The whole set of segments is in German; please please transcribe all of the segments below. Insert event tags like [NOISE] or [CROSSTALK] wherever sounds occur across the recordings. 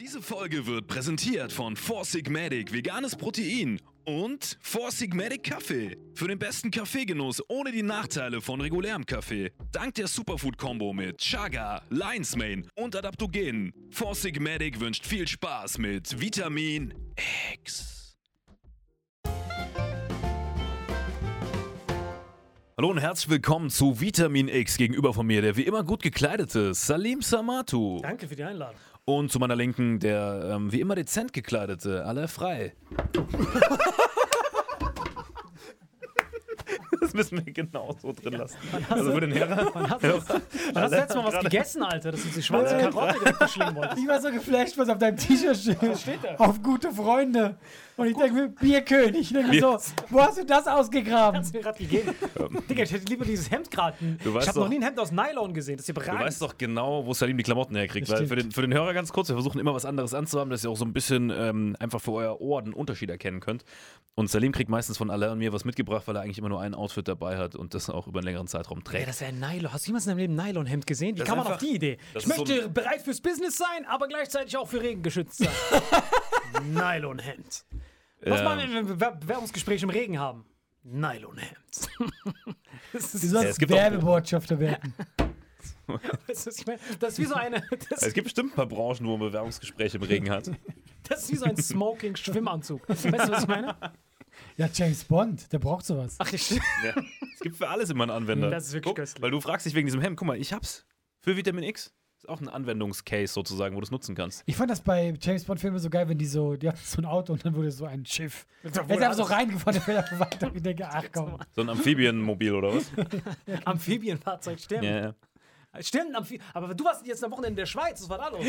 Diese Folge wird präsentiert von Four Sigmatic Veganes Protein und Four Sigmatic Kaffee. Für den besten Kaffeegenuss ohne die Nachteile von regulärem Kaffee. Dank der Superfood-Kombo mit Chaga, Lion's Mane und Adaptogenen. Four Sigmatic wünscht viel Spaß mit Vitamin X. Hallo und herzlich willkommen zu Vitamin X. Gegenüber von mir der wie immer gut gekleidete Salim Samatu. Danke für die Einladung. Und zu meiner Linken der ähm, wie immer dezent gekleidete Aller Frei. [LAUGHS] Das müssen wir genau so drin lassen. Also für den Herren. Wann hast du das letzte Mal was gegessen, Alter, dass du die schwarze Karotte direkt verschlingen wolltest? Ich war so geflasht, was auf deinem T-Shirt steht. Auf gute Freunde. Und ich denke mir, Bierkönig. Ich denke mir so, wo hast du das ausgegraben? Hast du mir gerade gegeben. Digga, ich hätte lieber dieses Hemd gerade. Du weißt Ich habe noch nie ein Hemd aus Nylon gesehen. Das ist hier Du weißt doch genau, wo Salim die Klamotten herkriegt. Weil für den, für den Hörer ganz kurz, wir versuchen immer was anderes anzuhaben, dass ihr auch so ein bisschen ähm, einfach für euer Ohr den Unterschied erkennen könnt. Und Salim kriegt meistens von Alain und mir was mitgebracht, weil er eigentlich immer nur ein Outfit dabei hat und das auch über einen längeren Zeitraum Ja, trägt. das ist ja ein Nylon. Hast du jemals in deinem Leben ein Nylon-Hemd gesehen? Wie Das kann ist man auf die Idee? Ich ist so möchte bereit fürs Business sein, aber gleichzeitig auch für Regen geschützt sein. [LAUGHS] Nylon-Hemd. Was Ähm. machen wir, wenn wir Bewer- Bewerbungsgespräche im Regen haben? Nylon-Hemd. [LAUGHS] das Du ist, sollst es gibt auch- Werbebotschafter werden. [LAUGHS] das, ist, wie so eine. Es gibt bestimmt ein paar Branchen, wo man Bewerbungsgespräche im Regen hat. das ist wie so ein Smoking-Schwimmanzug. [LAUGHS] Weißt du, was ich meine? Ja, James Bond, der braucht sowas. Ach, ich, Ja. Es gibt für alles immer einen Anwender. Das ist wirklich Guck, köstlich. Weil du fragst dich wegen diesem Hemd, guck mal, ich hab's. Für Vitamin X. Ist auch ein Anwendungscase sozusagen, wo du es nutzen kannst. Ich fand das bei James Bond-Filmen so geil, wenn die so, die hatten so ein Auto und dann wurde so ein Schiff. Er ist einfach so reingefahren, der einfach weiter. Ich denke, ach [LAUGHS] komm. So ein Amphibienmobil oder was? [LAUGHS] Amphibienfahrzeug sterben. ja, ja. Stimmt, am aber du warst jetzt am Wochenende in der Schweiz, was war da los?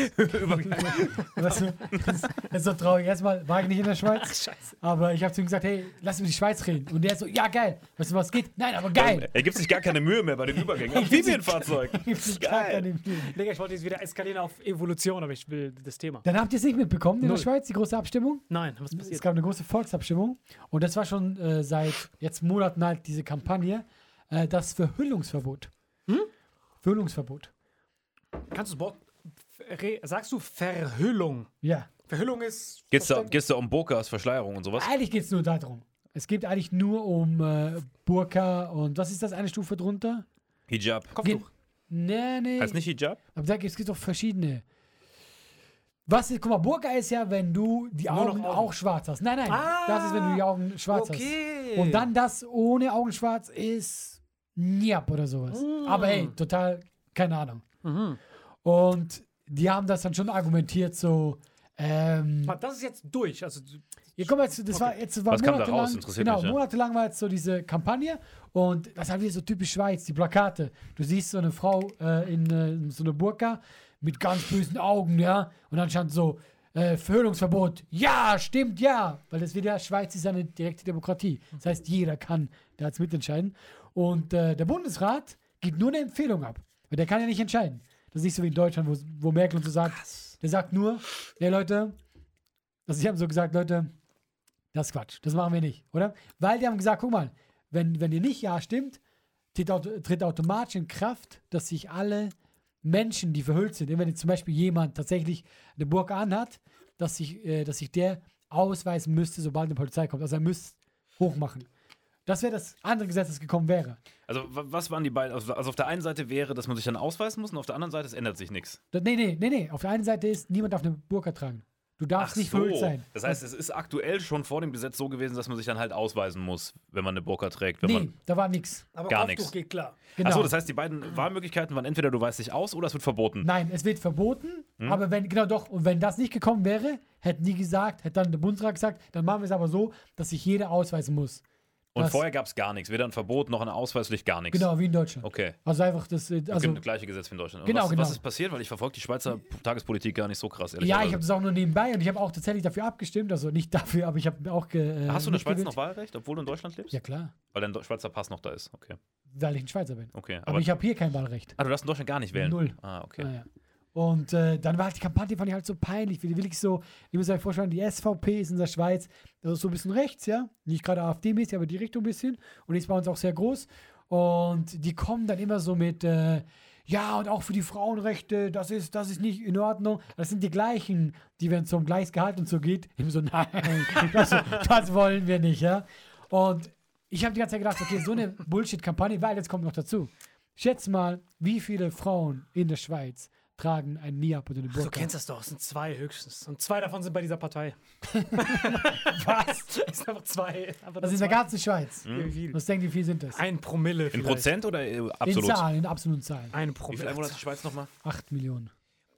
Weißt du, das, das ist so traurig. Erstmal war ich nicht in der Schweiz. Ach, scheiße. Aber ich habe zu ihm gesagt, hey, lass über die Schweiz reden. Und der so, ja, geil. Weißt du, was geht? Nein, aber geil. Er gibt sich gar keine Mühe mehr bei den Übergängen. Amphibienfahrzeug. [LAUGHS] Gibt sich gar keine Mühe. Digga, ich wollte jetzt wieder eskalieren auf Evolution, aber ich will das Thema. Dann habt ihr es nicht mitbekommen in Null. der Schweiz, die große Abstimmung? Nein, was Es passiert? gab eine große Volksabstimmung. Und das war schon äh, seit jetzt Monaten alt, diese Kampagne. Äh, das Verhüllungsverbot. Verhüllungsverbot. Kannst du das Wort, re- sagst du Verhüllung? Ja. Verhüllung ist. Geht's da, geht's da um Burkas, Verschleierung und sowas? Eigentlich geht es nur darum. Es geht eigentlich nur um äh, Burka und was ist das eine Stufe drunter? Hijab. Kopftuch. Nee, nee. Heißt nicht Hijab? Aber da gibt es doch verschiedene. Was ist, guck mal, Burka ist ja, wenn du die Augen, Augen. auch schwarz hast. Nein, nein, Ah, das ist, wenn du die Augen schwarz okay. hast. Und dann das ohne Augen schwarz ist Niap oder sowas. Mm. Aber hey, total, keine Ahnung. Mhm. Und die haben das dann schon argumentiert, so, ähm, Das ist jetzt durch. Also, ja, mal, jetzt, das war jetzt war Was kam da monatelang, raus? Interessiert genau, mich, ja. monatelang war jetzt so diese Kampagne und das halt wieder so typisch Schweiz, die Plakate. Du siehst so eine Frau äh, in, äh, in so einer Burka mit ganz bösen Augen, ja, und dann stand so äh. Ja, stimmt, ja, weil das wieder Schweiz ist eine direkte Demokratie. Das heißt, jeder kann da jetzt mitentscheiden und äh, der Bundesrat gibt nur eine Empfehlung ab, weil der kann ja nicht entscheiden. Das ist nicht so wie in Deutschland, wo, wo Merkel und so sagt. Der sagt nur, ja Leute, also sie haben so gesagt, Leute, das ist Quatsch. Das machen wir nicht, oder? Weil die haben gesagt, guck mal, wenn, wenn ihr nicht Ja stimmt, tritt, tritt automatisch in Kraft, dass sich alle Menschen, die verhüllt sind, wenn jetzt zum Beispiel jemand tatsächlich eine Burka anhat, dass sich, äh, dass sich der ausweisen müsste, sobald eine Polizei kommt. Also er müsste hochmachen. Das wäre das andere Gesetz, das gekommen wäre. Also, wa- was waren die beiden? Also, also auf der einen Seite wäre, dass man sich dann ausweisen muss und auf der anderen Seite, es ändert sich nichts. Nee, nee, nee, nee. Auf der einen Seite ist, niemand darf eine Burka tragen. Du darfst nicht verhüllt sein. Das heißt, es ist aktuell schon vor dem Gesetz so gewesen, dass man sich dann halt ausweisen muss, wenn man eine Burka trägt. Wenn Nee, man da war nichts. aber Gar nix. geht klar. Genau. Achso, das heißt, die beiden Wahlmöglichkeiten waren entweder du weißt dich aus oder es wird verboten. Nein, es wird verboten, Hm? aber wenn, genau doch, und wenn das nicht gekommen wäre, hätten die gesagt, hätte dann der Bundesrat gesagt, dann machen wir es aber so, dass sich jeder ausweisen muss. Und das- vorher gab es gar nichts. Weder ein Verbot noch eine Ausweispflicht, gar nichts. Genau, wie in Deutschland. Okay. Also einfach das, äh, also, Also, gleiche Gesetz wie in Deutschland. Und Genau, was, genau. was ist passiert? Weil ich verfolge die Schweizer Tagespolitik gar nicht so krass, ehrlich ja, ich habe das auch nur nebenbei und ich habe auch tatsächlich dafür abgestimmt, also nicht [LAUGHS] dafür, aber ich habe auch äh, Hast du in der Schweiz noch Wahlrecht, obwohl du in Deutschland lebst? Ja, klar, Weil dein Schweizer Pass noch da ist. Okay. weil ich ein Schweizer bin. Okay. Aber, ich habe hier kein Wahlrecht. ah, du darfst in Deutschland gar nicht wählen. Null. Ah, okay. Naja. Und äh, dann war halt die Kampagne, fand ich halt so peinlich. Wie wirklich so, ich muss euch vorstellen, die SVP ist in der Schweiz, das ist so ein bisschen rechts, ja. Nicht gerade AfD-mäßig, aber die Richtung ein bisschen. Und die ist bei uns auch sehr groß. Und die kommen dann immer so mit, äh, ja, und auch für die Frauenrechte, das ist, das ist nicht in Ordnung. Das sind die gleichen, die, wenn es um Gleichgehalt und so geht, eben so, nein, [LAUGHS] das, das wollen wir nicht, ja. Und ich habe die ganze Zeit gedacht, okay, so eine Bullshit-Kampagne, weil jetzt kommt noch dazu. Schätz mal, wie viele Frauen in der Schweiz tragen ein Niab oder eine Du Burka? kennst das doch, es sind zwei höchstens. Und zwei davon sind bei dieser Partei. [LAUGHS] Was? [LAUGHS] Es sind einfach zwei. Einfach Das ist in der ganzen Schweiz. Wie viel? Was denken die, wie viel sind das? Ein Promille In vielleicht. Prozent oder äh, In absolut? Zahlen, in absoluten Zahlen. Ein Wie viel Promille. Einwohner hat die Schweiz nochmal? Acht Millionen.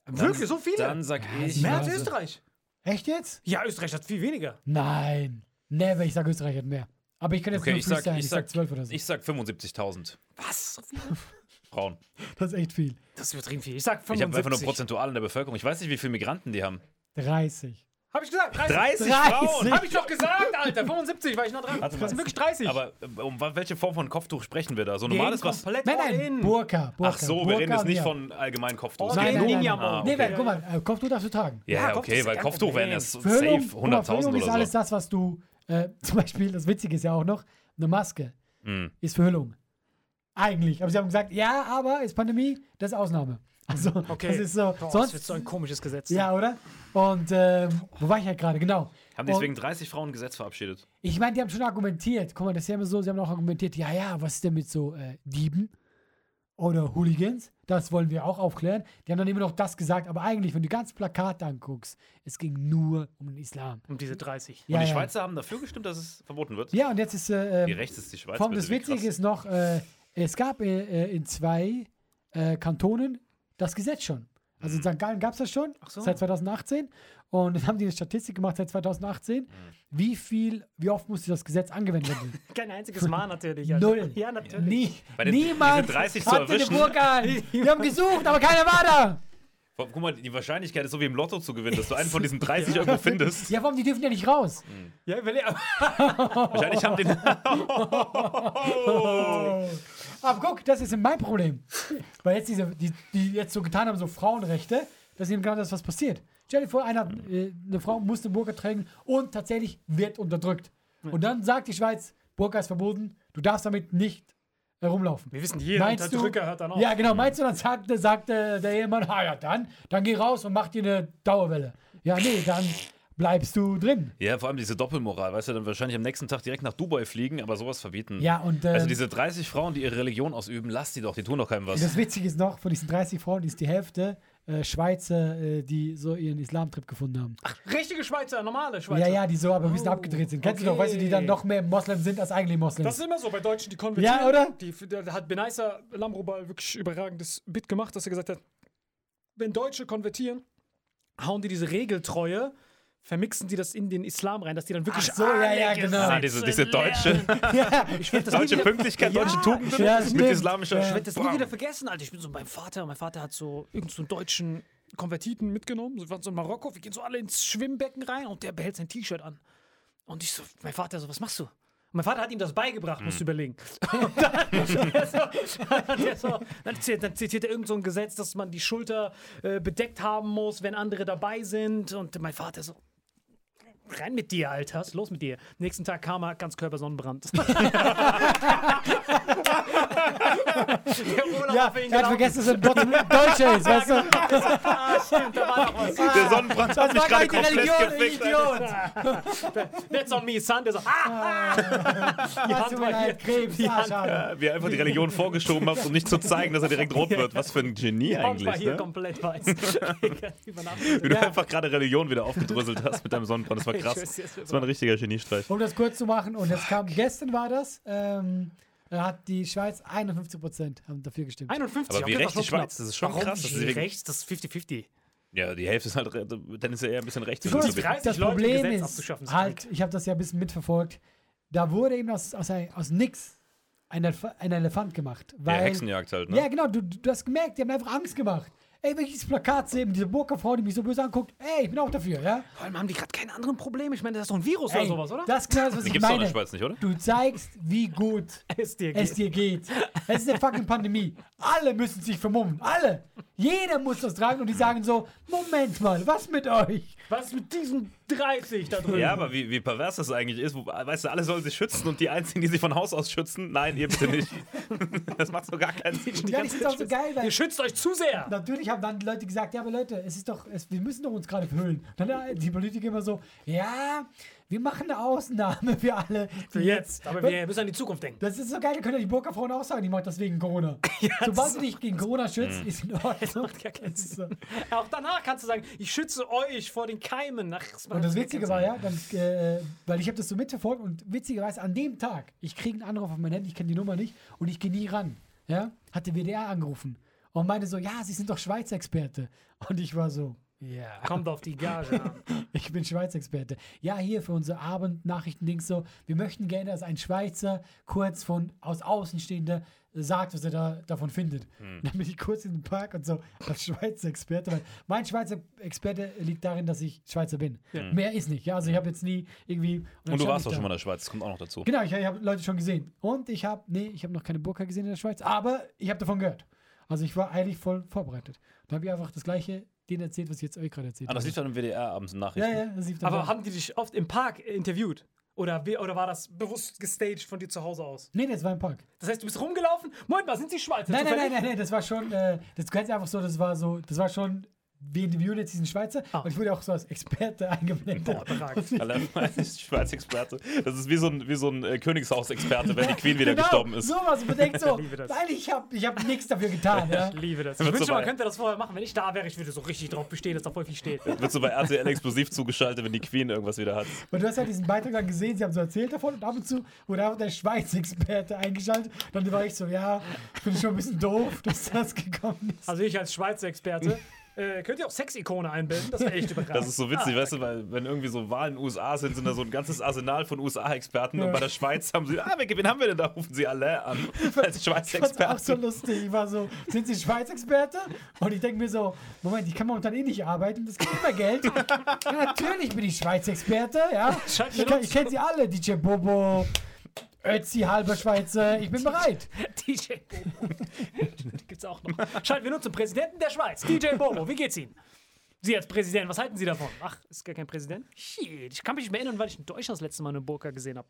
Wirklich, so viele? Dann sag ich. Mehr als Österreich. Echt jetzt? Ja, Österreich hat viel weniger. Nein. Never, ich sage Österreich hat mehr. Aber ich kann jetzt Okay, nur ich sag, freestylen, ich, ich sag sag, 12 oder so. ich sag 75.000 Was? [LAUGHS] So? Frauen. Das ist echt viel. Das ist übertrieben viel. Ich sag Ich habe einfach nur 75. prozentual in der Bevölkerung. Ich weiß nicht, wie viele Migranten die haben. 30. Hab ich gesagt? 30. 30, 30. Frauen! Hab ich doch gesagt, Alter. 75 war ich noch dran. Mal. Das sind wirklich 30. Aber äh, um welche Form von Kopftuch sprechen wir da? So normales was? Nein, nein, in. Burka. Burka. Ach so, wir Burka reden jetzt nicht von allgemeinen Kopftuch. Nein, nein, nein. Nee, weil, guck mal, äh, Kopftuch darfst du tragen. Ja, Ja, ja, okay, ist weil Kopftuch wären erst safe Verhüllung, guck mal, 100.000 Verhüllung ist oder alles so. das, was du, äh, [LAUGHS] zum Beispiel, das Witzige ist ja auch noch, eine Maske Hm. ist Verhüllung. Eigentlich. Aber sie haben gesagt, ja, aber ist Pandemie, das ist Ausnahme. Also, [LAUGHS] Okay. das ist so. Boah, sonst, wird so ein komisches Gesetz. ja, oder? Und, ähm, wo war ich halt gerade? Genau. Haben die deswegen 30 Frauen ein Gesetz verabschiedet? Ich meine, die haben schon argumentiert. Guck mal, das ist ja immer so, sie haben auch argumentiert, ja, ja, was ist denn mit so äh, Dieben oder Hooligans? Das wollen wir auch aufklären. Die haben dann immer noch das gesagt, aber eigentlich, wenn du ganz Plakat anguckst, es ging nur um den Islam. Um diese 30. Ja, Und die ja. Schweizer haben dafür gestimmt, dass es verboten wird? Ja, und jetzt ist äh, Wie rechts ist die Schweiz? Vom, das Witzige ist noch, äh, es gab äh, äh, in zwei äh, Kantonen das Gesetz schon. Also in St. Gallen gab es das schon, so. seit 2018. Und dann haben die eine Statistik gemacht seit 2018. Wie viel, wie oft musste das Gesetz angewendet werden? [LAUGHS] Kein einziges Mal natürlich. Alter. Null. Ja, natürlich. Nie, Bei den- niemand diese 30 zu hatte eine. Burka an. Wir haben gesucht, aber keiner war da. Guck mal, die Wahrscheinlichkeit ist so wie im Lotto zu gewinnen, dass du einen von diesen [LAUGHS] 30 irgendwo findest. Ja, warum? Die dürfen ja nicht raus. Ja, überleg- [LAUGHS] Wahrscheinlich haben den. [LAUGHS] Aber guck, das ist mein Problem. Weil jetzt diese, die, die jetzt so getan haben, so Frauenrechte, das ist eben genau das, was passiert. Stell dir vor, einer, äh, eine Frau muss eine Burka tragen und tatsächlich wird unterdrückt. Und dann sagt die Schweiz, Burka ist verboten, du darfst damit nicht herumlaufen. Wir wissen, jeder Meinst du, Unterdrücker hört dann auch. Ja, genau. Meinst du, dann sagt, sagt äh, der Ehemann, ah ja, dann, dann geh raus und mach dir eine Dauerwelle. Ja, nee, dann bleibst du drin. Ja, vor allem diese Doppelmoral, weißt du, dann wahrscheinlich am nächsten Tag direkt nach Dubai fliegen, aber sowas verbieten. Ja, und äh, Also diese 30 Frauen, die ihre Religion ausüben, lass die doch, die tun doch keinem was. das Witzige ist noch, von diesen 30 Frauen ist die Hälfte äh, Schweizer, äh, die so ihren Islamtrip gefunden haben. Richtige Schweizer, normale Schweizer. Ja, ja, die so aber ein bisschen Oh, abgedreht sind. Kennst du doch, okay. weißt du, die dann noch mehr Moslem sind als eigentlich Moslems. Das ist immer so bei Deutschen, die konvertieren. Ja, oder? Die, da hat Benaisa Lamrobal wirklich überragendes Bit gemacht, dass er gesagt hat, wenn Deutsche konvertieren, hauen die diese Regeltreue, vermixen die das in den Islam rein, dass die dann wirklich Ach so, ja, ja, genau. Ah, Gesetze diese, diese deutsche, ja, Ich das deutsche wieder, Pünktlichkeit, Ja, deutsche Tugenden ja, mit islamischer. Ja. ich werde das nie wieder vergessen, Alter. Ich bin so beim Vater, mein Vater hat so irgendeinen so einen deutschen Konvertiten mitgenommen. Wir waren so in Marokko, wir gehen so alle ins Schwimmbecken rein und der behält sein T-Shirt an. Und ich so, mein Vater so, was machst du? Mein Vater hat ihm das beigebracht, musst du überlegen. [LAUGHS] Und dann, [LAUGHS] der so, der so, dann, zitiert, dann zitiert er irgend so ein Gesetz, dass man die Schulter äh, bedeckt haben muss, wenn andere dabei sind. Und mein Vater so, rein mit dir, Alter, was ist los mit dir? Nächsten Tag kam er, ganz Körper Sonnenbrand. [LAUGHS] [LAUGHS] Ja, auf ihn er hat gelaufen. vergessen, dass er ein Deutscher ist, weißt du? [LAUGHS] Ah, stimmt, da war noch was. Der Sonnenbrand hat Das mich gerade die komplett Religion, gefickt. Idiot. That's on me, son. Der so, ah, die Ja, Hand war hier. Krebs, Die ah, Hand. Ja, Wie er einfach die Religion vorgeschoben hat, um nicht zu zeigen, dass er direkt rot wird. Was für ein Genie die Hand war eigentlich, hier ne? komplett weiß. Wie du einfach gerade Religion wieder aufgedröselt hast mit deinem Sonnenbrand. Das war Ich [LAUGHS] krass. Das war ein richtiger Geniestreich. Um das kurz zu machen, und jetzt kam, gestern war das, ähm, da hat die Schweiz 51 Prozent haben dafür gestimmt. 51. Aber wie recht die Schweiz, knapp. das ist schon Warum krass, wie rechts, das ist 50-50. Ja, die Hälfte ist halt, dann ist er eher ein bisschen rechts. Guck mal, wenn du so das willst. drei- 30 das Problem ist halt, ich habe das ja ein bisschen mitverfolgt, da wurde eben aus, aus, aus nix ein, Elef ein Elefant gemacht. Ja, Weil, Hexenjagd halt, ne? Ja, genau, du, du hast gemerkt, die haben einfach Angst gemacht. Ey, wenn ich dieses Plakat sehe, mit dieser Burka-Frau, die mich so böse anguckt, ey, ich bin auch dafür, ja? Vor allem haben die gerade keine anderen Probleme. Ich meine, das ist doch ein Virus oder Ey, sowas, oder? Das ist genau das, was Die ich gibt's doch in meine. der Schweiz nicht, oder? Du zeigst, wie gut [LAUGHS] es dir es geht. dir geht. Es ist eine fucking Pandemie. Alle müssen sich vermummen. Alle. Jeder muss das tragen und die sagen so, Moment mal, was mit euch? Was mit diesen 30 da drin? Ja, aber wie, wie pervers das eigentlich ist, wo, weißt du, alle sollen sich schützen und die einzigen, die sich von Haus aus schützen, nein, ihr bitte nicht. [LAUGHS] das macht so gar keinen Sinn. Ja, das ist auch so geil, weil Ihr schützt euch zu sehr. natürlich haben dann die Leute gesagt, ja, aber Leute, es ist doch, es, wir müssen doch uns gerade verhüllen. Dann die Politiker immer so, ja, wir machen eine Ausnahme für alle. Für jetzt. Aber wir müssen an die Zukunft denken. Das ist so geil, da können ja die Burka-Frauen auch sagen, die macht das wegen Corona. [LAUGHS] Sobald du dich gegen Corona Mhm. schützt, ist in [LAUGHS] Ordnung. so. Auch danach kannst du sagen, ich schütze euch vor den Keimen. Ach, das Und das Witzige war ja, dann, äh, weil ich habe das so mitverfolgt und witzigerweise an dem Tag, ich kriege einen Anruf auf mein Handy, ich kenne die Nummer nicht und ich gehe nie ran. Ja, hat der WDR angerufen und meinte so, ja, Sie sind doch Schweiz-Experte. Und ich war so, ja. Kommt auf die Gage an. [LAUGHS] Ich bin Schweiz-Experte. Ja, hier für unsere Abendnachrichten-Dings so. Wir möchten gerne, dass ein Schweizer kurz von aus Außenstehender sagt, was er da, davon findet. Dann bin ich kurz in den Park und so als Schweizer Experte. Weil mein Schweizer Experte liegt darin, dass ich Schweizer bin. Mehr ist nicht. Ja, also ich habe jetzt nie irgendwie. dann Und du warst doch schon mal in der Schweiz, das kommt auch noch dazu. Genau, ich, ich habe Leute schon gesehen. Und ich habe, nee, ich habe noch keine Burka gesehen in der Schweiz, aber ich habe davon gehört. Also ich war eigentlich voll vorbereitet. Da habe ich einfach das Gleiche denen erzählt, was ich jetzt euch gerade erzählt Ah, das habe. lief dann im WDR abends in Ja, Nachrichten. ja, das lief dann Aber da. haben die dich oft im Park interviewt? Oder, oder war das bewusst gestaged von dir zu Hause aus? Nee, das war im Park. Das heißt, du bist rumgelaufen? Moment mal, sind sie Schweizer? Nein, nein, nein, nein, nein, das war schon, äh, das kannst einfach so, das war so, das war schon, wir interviewen jetzt diesen Schweizer Ah. und ich wurde auch so als Experte eingeblendet. Allein ist Schweiz-Experte. Das ist wie so ein, wie so ein äh, Königshaus-Experte, wenn die Queen wieder gestorben ist. Genau, sowas, man denkt so, [LAUGHS] liebe das. nein, ich habe ich hab nichts dafür getan, [LAUGHS] ja. Ich liebe das. Ich Wird wünschte, so man könnte das vorher machen. Wenn ich da wäre, ich würde so richtig drauf bestehen, dass da voll viel steht. Wird so bei RTL explosiv zugeschaltet, wenn die Queen irgendwas wieder hat. Und du hast ja diesen Beitrag dann gesehen, sie haben so erzählt davon und ab und zu wurde einfach der Schweiz-Experte eingeschaltet. Dann war ich so, ja, ich finde schon ein bisschen doof, [LAUGHS] dass das gekommen ist. Also ich als Schweizer Experte Äh, könnt ihr auch Sexikone einbinden? Das wäre echt [LAUGHS] überraschend. Das ist so witzig, Ah, weißt du, weil wenn irgendwie so Wahlen in den USA sind, sind da so ein ganzes Arsenal von USA-Experten und bei der Schweiz haben sie, ah, wen haben wir denn da? Rufen sie alle an [LAUGHS] als Ich fand's auch so Schweiz-Experten. lustig. Ich war so, sind Sie Schweiz-Experte? Und ich denke mir so, Moment, ich kann momentan eh nicht arbeiten, das gibt immer Geld. [LAUGHS] ja, natürlich bin ich Schweiz-Experte, ja. Ich, ich kenne sie alle, DJ Bobo, Ötzi, halber Schweizer, ich bin bereit. [LAUGHS] DJ Bobo. [LAUGHS] Die gibt's auch noch. Schalten wir nun zum Präsidenten der Schweiz. DJ Bobo, wie geht's Ihnen? Sie als Präsident, was halten Sie davon? Ach, ist gar kein Präsident? Shit, ich kann mich nicht mehr erinnern, weil ich in Deutschland das letzte Mal eine Burka gesehen habe.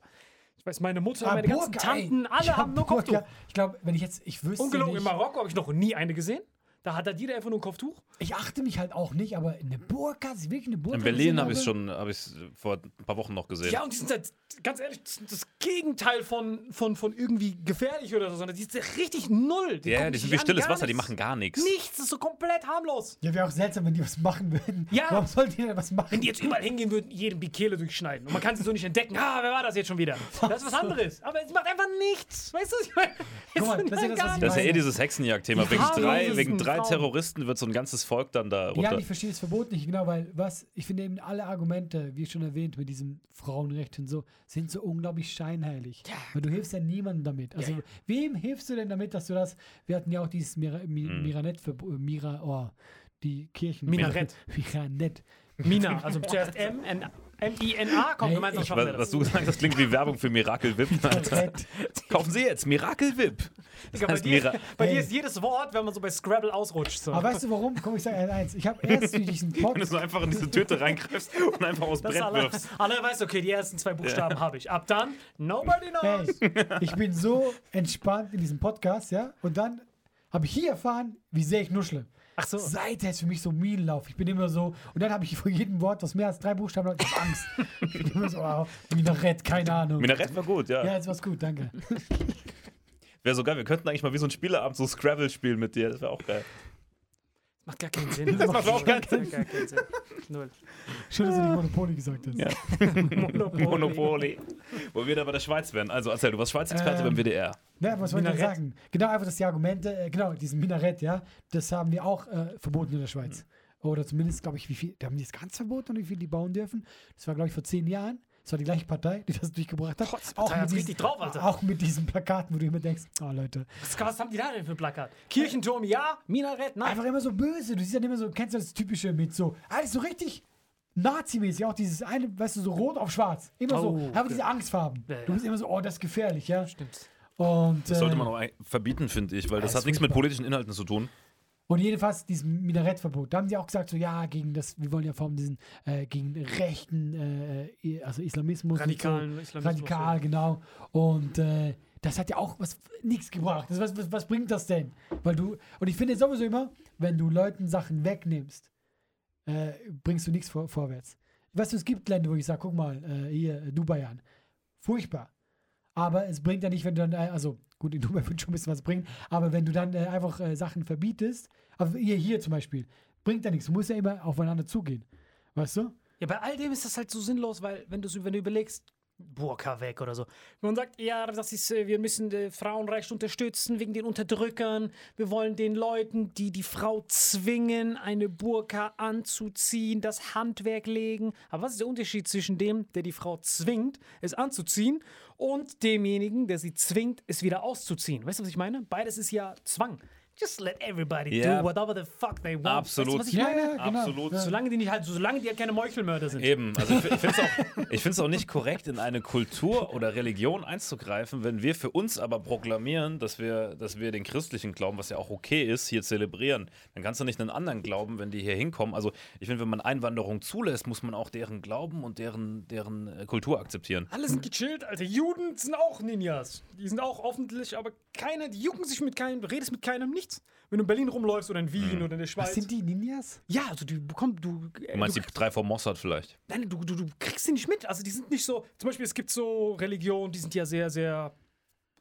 Ich weiß, meine Mutter, Ah, meine ganzen Burka, ey. Tanten, alle Ich hab haben nur Kopftuch. Ich glaube, wenn ich jetzt, ich wüsste Ungelogen, in nicht, Marokko habe ich noch nie eine gesehen. Da hat halt jeder einfach nur ein Kopftuch. ich achte mich halt auch nicht, aber eine Burka, sie wirklich eine Burka In Berlin habe ich schon, habe ich vor ein paar Wochen noch gesehen. Ja, und die sind halt, ganz ehrlich, das, das Gegenteil von, von, von irgendwie gefährlich oder so, sondern die sind richtig null. ja, gucken die sind wie stilles Wasser, die nichts. machen gar nichts. Nichts, das ist so komplett harmlos. Ja, wäre auch seltsam, wenn die was machen würden. Ja. Warum sollten die denn was machen? Wenn die jetzt überall hingehen würden, jedem die Kehle durchschneiden. Und man kann sie so nicht entdecken. Ah, wer war das jetzt schon wieder? Das ist was anderes. Aber es macht einfach nichts. Weißt du, was ich meine? Guck mal, Es das ist ja das, gar was ich Das ist ja eh dieses Hexenjagd-Thema. Die Wegen drei, wegen drei Frauen. Terroristen wird so ein ganzes Volk dann da Ja, runter. und ich verstehe das Verbot nicht genau, weil was, ich finde eben alle Argumente, wie schon erwähnt, mit diesem Frauenrecht und so, sind so unglaublich scheinheilig. Weil du hilfst ja niemandem damit. Also, wem hilfst du denn damit, dass du das, wir hatten ja auch dieses Mira, Mi, Hm. Miranet, Mira, oh, die Kirchen. Minarett. [LAUGHS] Miranet. Mina, also zuerst M, N, M-I-N-A, komm, Ey, gemeinsam ich- was, das. was du gesagt hast, klingt wie Werbung für Miracle Whip. [LAUGHS] Kaufen Sie jetzt Miracle Whip. Digga, bei dir, Mira- bei dir Hey. ist jedes Wort, wenn man so bei Scrabble ausrutscht. So. Aber weißt du warum? Komm, ich sage eins. Ich habe erst durch diesen [LAUGHS] Wenn du so einfach in diese Tüte reingreifst und einfach das Brett alle, wirfst. alle weißt, okay, die ersten zwei Buchstaben habe ich. Ab dann, nobody knows. Hey, ich bin so entspannt in diesem Podcast, ja, und dann habe ich hier erfahren, wie sehr ich nuschle. Ach so. Seither ist für mich so Minenlauf. Ich bin immer so, und dann habe ich vor jedem Wort, was mehr als drei Buchstaben hat, ich hab Angst. Ich bin immer so, oh, Minarett, keine Ahnung. Minarett war gut, ja. Ja, jetzt war's gut, danke. Wäre so geil. Wir könnten eigentlich mal wie so ein Spieleabend so Scrabble spielen mit dir. Das wäre auch geil. Macht gar keinen Sinn. [LAUGHS] Das macht auch keinen Sinn. Gar keinen Sinn. Null. Schön, dass du nicht Monopoly gesagt hast. Ja. [LAUGHS] [LAUGHS] Monopoly. Monopoly. Wo wir da bei der Schweiz wären. Also erzähl, du warst Schweiz-Experte Ähm, beim WDR. Ja, was wollte ich sagen? Genau, einfach, dass die Argumente, äh, genau, diesen Minarett, ja, das haben wir auch äh, verboten in der Schweiz. Oder zumindest, glaube ich, wie viel, da haben die es ganz verboten und wie viel die bauen dürfen. Das war, glaube ich, vor zehn Jahren. Das war die gleiche Partei, die das durchgebracht hat. Trotz hat's mit richtig drauf, Alter. Auch mit diesen Plakaten, wo du immer denkst, oh Leute. Was, was haben die da denn für ein Plakat? Kirchenturm, ja. Minarett, nein. Einfach immer so böse. Du siehst dann immer so, kennst du das Typische mit so, alles so richtig Nazi-mäßig, auch dieses eine, weißt du, so rot auf schwarz. Immer so, Oh, einfach okay. diese Angstfarben. Ja, ja. Du bist immer so, oh, das ist gefährlich, ja. Stimmt. Und, Das sollte äh, man auch verbieten, finde ich, weil das hat nichts mit politischen Inhalten zu tun. Und jedenfalls diesem Minarettverbot. Da haben die auch gesagt, so ja, gegen das, wir wollen ja vor allem diesen, äh, gegen rechten, äh, also Islamismus. Radikalen so. Islamismus, Radikal, ja. genau. Und äh, das hat ja auch was nichts gebracht. Das, was, was, was bringt das denn? Weil du, und ich finde sowieso immer, wenn du Leuten Sachen wegnimmst, äh, bringst du nichts vor, vorwärts. Weißt du, es gibt Länder, wo ich sage, guck mal, äh, hier, Dubai an. Furchtbar. Aber es bringt ja nicht, wenn du dann, äh, also gut, in Dubai [LAUGHS] wird schon ein bisschen was bringen, aber wenn du dann äh, einfach äh, Sachen verbietest, aber hier, hier zum Beispiel, bringt ja nichts. Du musst ja immer aufeinander zugehen. Weißt du? Ja, bei all dem ist das halt so sinnlos, weil wenn wenn du überlegst, Burka weg oder so. Man sagt, ja, das ist, äh, wir müssen Frauenrecht unterstützen wegen den Unterdrückern. Wir wollen den Leuten, die die Frau zwingen, eine Burka anzuziehen, das Handwerk legen. Aber was ist der Unterschied zwischen dem, der die Frau zwingt, es anzuziehen, und demjenigen, der sie zwingt, es wieder auszuziehen? Weißt du, was ich meine? Beides ist ja Zwang. Just let everybody Ja. do whatever the fuck they want. Absolut. Weißt du, was ich meine? genau. Absolut. Ja. Solange die nicht halt, solange die halt keine Meuchelmörder sind. Eben, also ich, ich finde es auch, auch nicht korrekt, in eine Kultur oder Religion einzugreifen, wenn wir für uns aber proklamieren, dass wir, dass wir den christlichen Glauben, was ja auch okay ist, hier zelebrieren. Dann kannst du nicht einen anderen Glauben, wenn die hier hinkommen. Also ich finde, wenn man Einwanderung zulässt, muss man auch deren Glauben und deren, deren äh, Kultur akzeptieren. Alle sind gechillt, Alter. Juden sind auch Ninjas. Die sind auch öffentlich, aber keiner, die jucken sich mit keinem, redest mit keinem nichts. Wenn du in Berlin rumläufst oder in Wien oder in der Schweiz. Was sind die Ninjas? ja, also du bekommst, du, äh, Du meinst du, die drei vom Mossad vielleicht? nein, du, du, du kriegst sie nicht mit. Also die sind nicht so, zum Beispiel es gibt so Religionen, die sind ja sehr, sehr,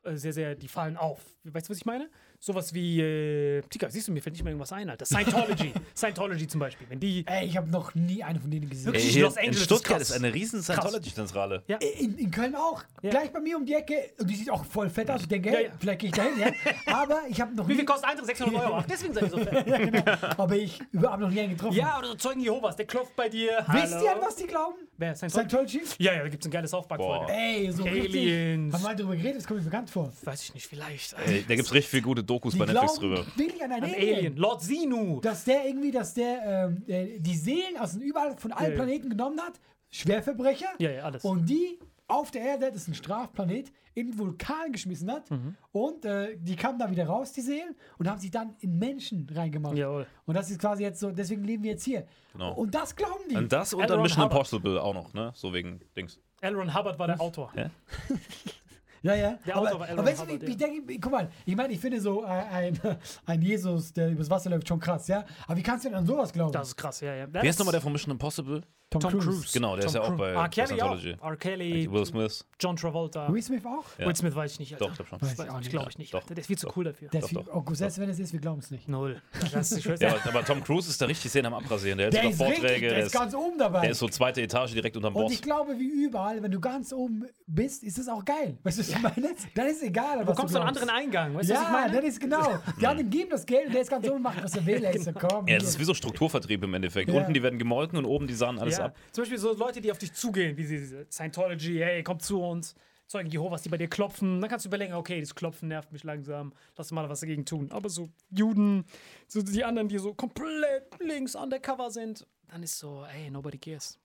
äh, sehr, sehr, die fallen auf. Weißt du, was ich meine? Sowas wie, äh, Tika, siehst du, mir fällt nicht mehr irgendwas ein, Alter. Scientology. [LAUGHS] Scientology zum Beispiel. Wenn die. Ey, ich habe noch nie eine von denen gesehen. Wirklich? Ey, Los Angeles in ist Stuttgart krass. ist eine riesen Scientology-Zentrale. Ja. In, in Köln auch. Ja. Gleich bei mir um die Ecke. Und die sieht auch voll fett aus. Ich denke, Ja, hey, ja. vielleicht gehe ich da hin, ja. [LAUGHS] Aber ich habe noch Wie nie. viel kostet Eintritt? 600 Euro. Ach, deswegen seid ihr so fett. [LAUGHS] ja, genau. Aber ich habe noch nie einen getroffen. Ja, oder so Zeugen Jehovas, der klopft bei dir. Wisst ihr, an Hallo. was die glauben? Wer? Scientology? Scientology? Ja, ja, da gibt es eine geile South Park-Folge. Boah. Ey, so Aliens. richtig. Haben wir mal darüber geredet? Das kommt mir bekannt vor. Weiß ich nicht, vielleicht. Ey, da gibt es richtig viele gute Dokus Die bei Netflix glauben drüber. wirklich an einen Ein Alien. Alien. Lord Zenu. Dass der irgendwie, dass der ähm, äh, die Seelen aus überall von allen Ja, ja. Planeten genommen hat. Schwerverbrecher. Ja, ja, alles. Und die auf der Erde, das ist ein Strafplanet, in den Vulkan geschmissen hat. Mhm. Und äh, die kamen da wieder raus, die Seelen, und haben sich dann in Menschen reingemacht. Jawohl. Und das ist quasi jetzt so, deswegen leben wir jetzt hier. Genau. Und das glauben die. Und das und dann Mission Hubbard. Impossible auch noch, ne? So wegen Dings. L. Ron Hubbard war der Autor. Ja? [LAUGHS] Ja, ja. Der aber aber weißt du, ich, ich denke, guck mal, ich meine, ich finde so äh, ein, [LAUGHS] ein Jesus, der übers Wasser läuft, schon krass, ja. Aber wie kannst du denn an sowas glauben? Das ist krass, ja, ja. Wer ist nochmal der von Mission Impossible? Tom, Tom Cruise. Cruise. Genau, der ist ja auch bei, R. Kelly auch. Scientology. R. Kelly, Will Smith. John Travolta. Will Smith auch? Ja. Will Smith weiß ich nicht, Alter. Doch, ich glaub schon. Weiß ich auch ich, glaube ich nicht. Doch. Der ist viel zu cool dafür. Der ist doch. oh, selbst wenn es ist, wir glauben es nicht. Null. [LAUGHS] Das ist, Ja, aber, aber Tom Cruise ist da richtig sehen am Abrasieren. Der hält Der sogar ist richtig, Vorträge. der ist ganz oben dabei. der ist so zweite Etage direkt unterm Und Boss. ich glaube, wie überall, wenn du ganz oben bist, ist es auch geil. Weißt du, was ich meine? Dann ist egal, Du kommst einem glaubst. anderen Eingang. Weißt du, was ich Ja, meine? das ist genau. Die anderen geben das Geld und der ist ganz oben, macht was er will. Er ist so, [LAUGHS] komm. Ja, hier. das ist wie so Strukturvertrieb im Endeffekt. Unten die werden gemolken und oben die sahen alles ja. ab. Zum Beispiel so Leute, die auf dich zugehen, wie diese Scientology, hey, komm zu uns. Zeugen Jehovas, die bei dir klopfen. Dann kannst du überlegen, okay, das Klopfen nervt mich langsam. Lass mal was dagegen tun. Aber so Juden, so die anderen, die so komplett links undercover sind, dann ist so, ey, nobody cares.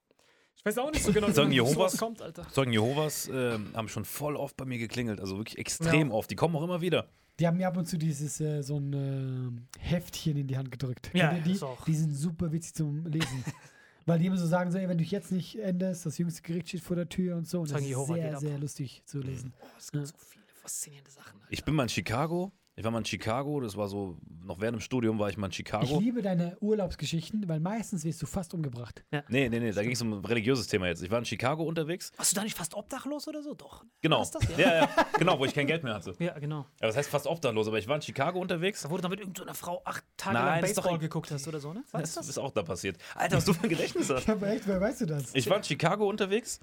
Ich weiß auch nicht so genau, wie Zeugen Jehovas? kommt, Alter. Zeugen Jehovas ähm, haben schon voll oft bei mir geklingelt. Also wirklich extrem Ja. oft. Die kommen auch immer wieder. Die haben mir ab und zu dieses äh, so ein äh, Heftchen in die Hand gedrückt. Ja, die, auch. die sind super witzig zum Lesen. [LAUGHS] Weil die immer so sagen, so, ey, wenn du dich jetzt nicht änderst, das jüngste Gericht steht vor der Tür und so. Und das ist Jehova sehr, sehr lustig zu lesen. Oh, es gibt so viele faszinierende Sachen. Alter. Ich bin mal in Chicago. Ich war mal in Chicago. Das war so, noch während dem Studium war ich mal in Ich Chicago. liebe deine Urlaubsgeschichten, weil meistens wirst du fast umgebracht. Nee, nee, nee, da ging es um ein religiöses Thema jetzt. Ich war in Chicago unterwegs. Warst du da nicht fast obdachlos oder so? Doch. ne? Genau. Was ist das? ja, ja, genau, wo ich kein Geld mehr hatte. Ja, genau. Aber das heißt fast obdachlos. Aber ich war in Chicago unterwegs. Da wurde dann mit irgendeiner Frau acht Tage Nein, lang das doch Baseball ein- geguckt hast oder so, ne? Was ist Das das? ist auch da passiert. Alter, was du für ein Gedächtnis [LAUGHS] hast. Aber echt, wer weißt du das? Ich war in Chicago unterwegs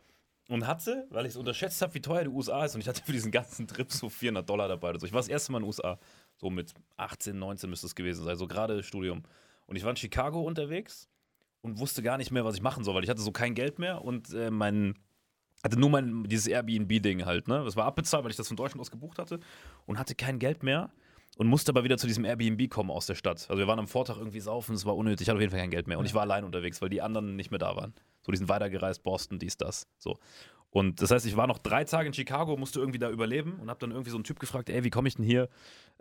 und hatte, weil ich es unterschätzt habe, wie teuer die USA ist, und ich hatte für diesen ganzen Trip so 400 Dollar dabei. Also ich war das erste Mal in den USA, so mit 18, 19 müsste es gewesen sein, so gerade Studium. Und ich war in Chicago unterwegs und wusste gar nicht mehr, was ich machen soll, weil ich hatte so kein Geld mehr und äh, mein hatte nur mein dieses Airbnb-Ding halt, ne? Das war abbezahlt, weil ich das von Deutschland aus gebucht hatte und hatte kein Geld mehr und musste aber wieder zu diesem Airbnb kommen aus der Stadt. Also wir waren am Vortag irgendwie saufen, es war unnötig, ich hatte auf jeden Fall kein Geld mehr und ich war allein unterwegs, weil die anderen nicht mehr da waren. So, die sind weitergereist, Boston, dies, das, so. Und das heißt, ich war noch drei Tage in Chicago, musste irgendwie da überleben und habe dann irgendwie so einen Typ gefragt, ey, wie komme ich denn hier?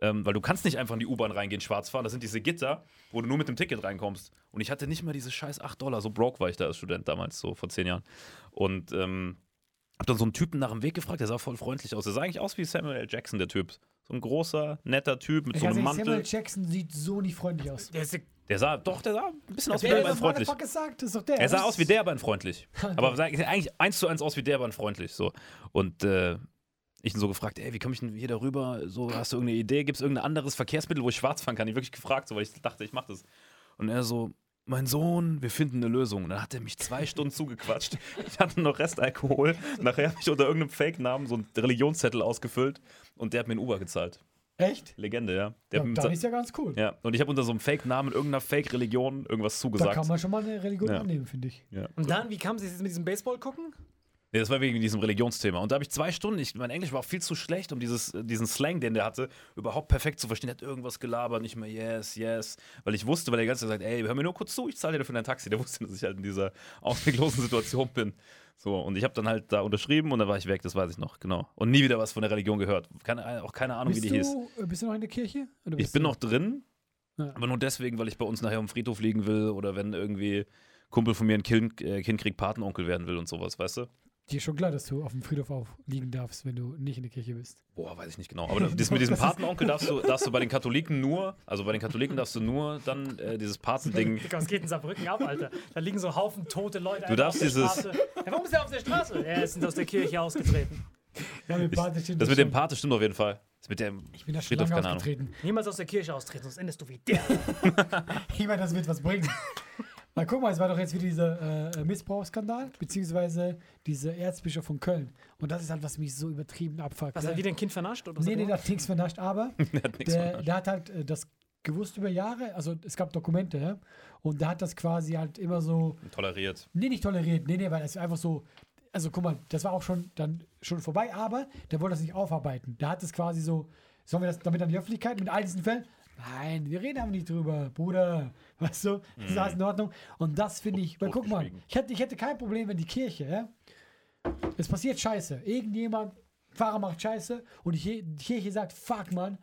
Ähm, weil du kannst nicht einfach in die U-Bahn reingehen, schwarz fahren. Das sind diese Gitter, wo du nur mit dem Ticket reinkommst. Und ich hatte nicht mal diese scheiß 8 Dollar. So broke war ich da als Student damals, so vor zehn Jahren. Und ähm, hab dann so einen Typen nach dem Weg gefragt, der sah voll freundlich aus. Der sah eigentlich aus wie Samuel L. Jackson, der Typ. So ein großer, netter Typ mit Ich so kann einem sagen, Samuel Mantel. Jackson sieht so nicht freundlich aus. Der ist der sah, doch, der sah ein bisschen aus wie der, aber freundlich. Motherfucker sagt, ist doch der. Er sah aus wie der, aber freundlich. [LAUGHS] Aber sah eigentlich eins zu eins aus wie der, aber freundlich. So. Und äh, ich ihn so gefragt, ey, wie komme ich denn hier darüber? So, hast du irgendeine Idee? Gibt es irgendein anderes Verkehrsmittel, wo ich schwarz fahren kann? Ich wirklich gefragt, so, weil ich dachte, ich mache das. Und er so, mein Sohn, wir finden eine Lösung. Und dann hat er mich zwei Stunden zugequatscht. Ich hatte noch Restalkohol. Nachher habe ich unter irgendeinem Fake-Namen so einen Religionszettel ausgefüllt und der hat mir einen Uber gezahlt. Echt? Legende, ja. Der Ja, hat mir dann ist ja ganz cool. ja, und ich habe unter so einem Fake-Namen irgendeiner Fake-Religion irgendwas Da zugesagt. kann man schon mal eine Religion Ja. annehmen, finde ich. ja. Und dann, wie kam sie jetzt mit diesem Baseball gucken? Nee, das war wegen diesem Religionsthema. Und da habe ich zwei Stunden, ich, mein Englisch war auch viel zu schlecht, um dieses, diesen Slang, den der hatte, überhaupt perfekt zu verstehen. Er hat irgendwas gelabert, nicht mehr yes, yes. Weil ich wusste, weil der ganze Zeit sagt, ey, hör mir nur kurz zu, ich zahle dir dafür dein Taxi. Der wusste, dass ich halt in dieser [LAUGHS] ausweglosen Situation bin. So, und ich habe dann halt da unterschrieben und dann war ich weg, das weiß ich noch, genau. Und nie wieder was von der Religion gehört. Keine, auch keine Ahnung, Bist wie die hieß. du, äh, bist du noch in der Kirche? Ich bin du- noch drin, Ja. aber nur deswegen, weil ich bei uns nachher am Friedhof liegen will oder wenn irgendwie Kumpel von mir ein Kind, äh, kind kriegt, Patenonkel werden will und sowas, weißt du? Dir ist schon klar, dass du auf dem Friedhof aufliegen darfst, wenn du nicht in der Kirche bist. Boah, weiß ich nicht genau. Aber das mit diesem [LAUGHS] Patenonkel darfst du, darfst du bei den Katholiken nur, also bei den Katholiken darfst du nur dann äh, dieses Patending. [LAUGHS] Was geht in Saarbrücken ab, Alter? Da liegen so Haufen tote Leute. Du darfst auf der dieses- Straße. Ja, warum ist der auf der Straße? Er ist aus der Kirche ausgetreten. Ja, mit Pate stimmt Das mit dem. Pate stimmt auf jeden Fall. Das mit dem Ich bin da schon Friedhof, lange keine Ahnung. ausgetreten. Niemals aus der Kirche austreten, sonst endest du wie der. [LAUGHS] Ich meine, das wird was bringen. Mal guck mal, es war doch jetzt wieder dieser äh, Missbrauchsskandal, beziehungsweise dieser Erzbischof von Köln. Und das ist halt, was mich so übertrieben abfuckt. Was ne? hat wieder ein Kind vernascht? Oder was Nee, nee, er der hat nichts vernascht, aber [LAUGHS] Der hat der, vernascht. der hat halt äh, das gewusst über Jahre, also es gab Dokumente, ja, und der hat das quasi halt immer so, Toleriert. nee, nicht toleriert, nee, nee, weil es einfach so, also guck mal, das war auch schon dann schon vorbei, aber der wollte das nicht aufarbeiten. Der hat es quasi so, sollen wir das damit an die Öffentlichkeit mit all diesen Fällen? Nein, wir reden aber nicht drüber, Bruder. Weißt du, das ist alles in Ordnung. Und das finde ich, weil guck mal, ich hätte, ich hätte kein Problem, wenn die Kirche, ja, es passiert Scheiße. Irgendjemand, Pfarrer macht Scheiße und die Kir- die Kirche sagt, fuck, Mann,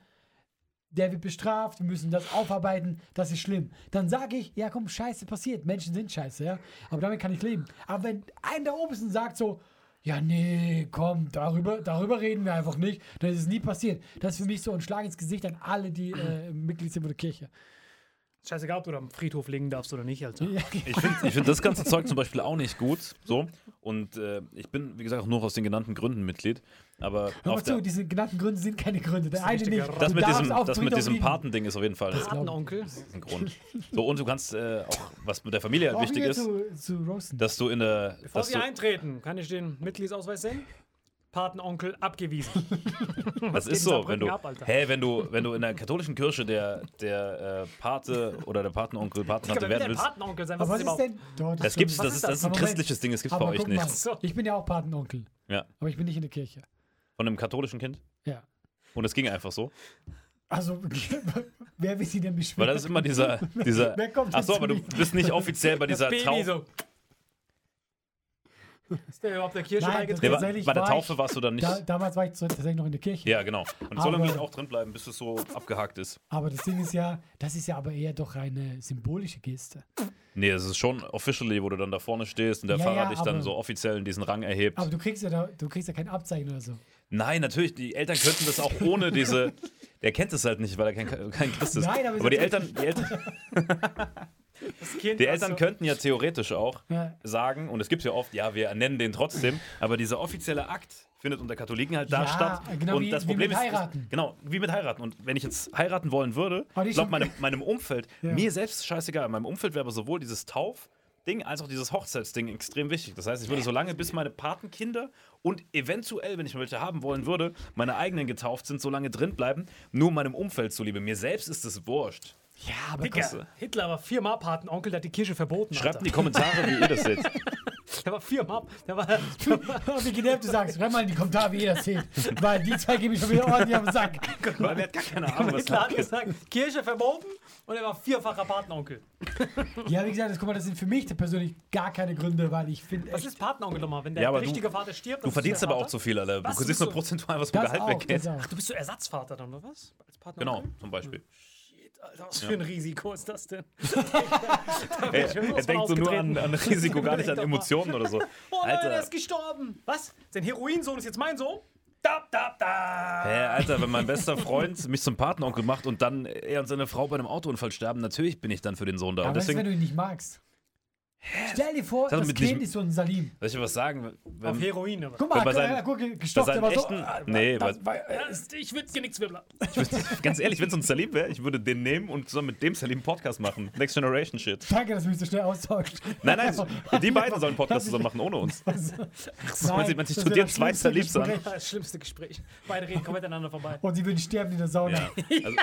der wird bestraft, wir müssen das aufarbeiten, das ist schlimm. Dann sage ich, ja komm, Scheiße passiert, Menschen sind Scheiße, ja. Aber damit kann ich leben. Aber wenn ein der Obersten sagt so, ja nee, komm, darüber, darüber reden wir einfach nicht, dann ist nie passiert. Das ist für mich so ein Schlag ins Gesicht an alle, die äh, Mitglied sind von der Kirche. Scheißegal, ob du da am Friedhof liegen darfst oder nicht. Ja, Ich finde ich find das ganze Zeug zum Beispiel auch nicht gut. So. Und äh, ich bin, wie gesagt, auch nur aus den genannten Gründen Mitglied. Aber Hör auf mal zu, der, diese genannten Gründe sind keine Gründe. Der eine nicht. das mit diesem, das mit diesem. Patending ist auf jeden Fall Patenonkel. ein Grund. So, und du kannst äh, auch, was mit der Familie halt wichtig ist, zu, zu dass du in der. Bevor Sie du, eintreten, kann ich den Mitgliedsausweis sehen? Patenonkel abgewiesen. [LAUGHS] das ist so, wenn du, ab, hä, wenn du, wenn du in der katholischen Kirche der, der äh, Pate oder der Patenonkel, Patentante werden der willst, Patenonkel sein? Was Aber was ist ist überhaupt? denn? Doch, das stimmt. gibt's, Was das ist ist, das das? ist ein christliches Ding, das gibt's bei Aber euch nicht. mal, ich bin ja auch Patenonkel. Ja. Aber ich bin nicht in der Kirche. Von einem katholischen Kind. Ja. Und es ging einfach so. Also, [LAUGHS] wer will sie denn beschweren? Weil das ist immer dieser. dieser Wer kommt Ach so, jetzt aber du bist nicht offiziell bei dieser Taufe. so. Ist der überhaupt der Kirche Nein, beigetreten? bei, der war Taufe ich- warst du dann nicht. Da, damals war ich tatsächlich noch in der Kirche. ja, genau. Und es soll irgendwie auch drin bleiben, bis es so abgehakt ist. Aber das Ding ist ja, das ist ja aber eher doch eine symbolische Geste. Nee, es ist schon officially, wo du dann da vorne stehst und der Ja, Pfarrer ja, dich dann aber- so offiziell in diesen Rang erhebt. Aber du kriegst ja da, du kriegst ja kein Abzeichen oder so. Nein, natürlich, die Eltern könnten das auch ohne diese. [LAUGHS] Der kennt es halt nicht, weil er kein, kein Christ ist. Nein, aber aber die Eltern, die Eltern, [LAUGHS] die Eltern so- könnten ja theoretisch auch Ja. sagen, und es gibt ja oft, ja, wir nennen den trotzdem, aber dieser offizielle Akt findet unter Katholiken halt da Ja, statt. genau und wie- das wie Problem mit ist, heiraten. Ist, genau, wie mit heiraten. Und wenn ich jetzt heiraten wollen würde, schon- meinem, meinem Umfeld, Ja. mir selbst ist scheißegal, meinem Umfeld wäre aber sowohl dieses Taufding als auch dieses Hochzeitsding extrem wichtig. Das heißt, ich würde so lange, bis meine Patenkinder und eventuell, wenn ich welche haben wollen würde, meine eigenen getauft sind, so lange drin bleiben, nur meinem Umfeld zuliebe. Mir selbst ist es wurscht. Ja, aber Digga, Hitler war viermal Patenonkel, der hat die Kirche verboten. Schreibt in die Kommentare, wie ihr das seht. [LAUGHS] Der war viermal. Der war, [LAUGHS] wie genervt du sagst, schreib mal in die Kommentare, wie ihr das seht. Weil die zwei gebe ich schon wieder ordentlich auf den Sack. [LAUGHS] Weil er hat gar keine Ahnung, was Hitler hat gesagt, Kirche verboten und er war vierfacher Patenonkel. Ja, wie gesagt, das, guck mal, das sind für mich persönlich gar keine Gründe, weil ich finde. Was ist Patenonkel nochmal? Wenn der Ja, richtige Vater stirbt? Du verdienst der aber auch zu viel, Alter. Was? Du siehst nur prozentual, was vom Gehalt auch. Ach, du bist so Ersatzvater dann, oder was? Als Patenonkel? Genau, zum Beispiel. Alter, was für ein Risiko ist das denn? [LAUGHS] [LAUGHS] Er, schon er sowas denkt so nur an, an Risiko, gar nicht an Emotionen oder so. [LAUGHS] Oh nein, er Alter, ist gestorben. Was? Sein Heroinsohn ist jetzt mein Sohn? Da, da, da. hä, Alter, wenn mein bester Freund mich zum Patenonkel macht und dann er und seine Frau bei einem Autounfall sterben, natürlich bin ich dann für den Sohn da. Aber Und was ist, wenn deswegen, du ihn nicht magst? Stell dir vor, das mit Kind diesem- ist so ein Salim. soll ich dir was sagen? Auf Wenn, Heroin, aber. Guck mal, bei guck, seinen- guck, bei gestopft, seinen aber so. echten, äh, nee, bei, das war, äh, Ich will Genickswirbler. [LAUGHS] ganz ehrlich, wenn es uns Salim wäre, ich würde den nehmen und zusammen mit dem Salim Podcast machen. Next Generation Shit. Danke, dass du mich so schnell austauscht. Nein, nein, [LAUGHS] die beiden sollen Podcast zusammen machen, ohne uns. [LAUGHS] Nein, man sich- man sich das dir das zwei schlimmste Salibs an. Gespräch. Das schlimmste Gespräch. Beide reden komplett aneinander vorbei. Und sie würden sterben in der Sauna. Ja. Also,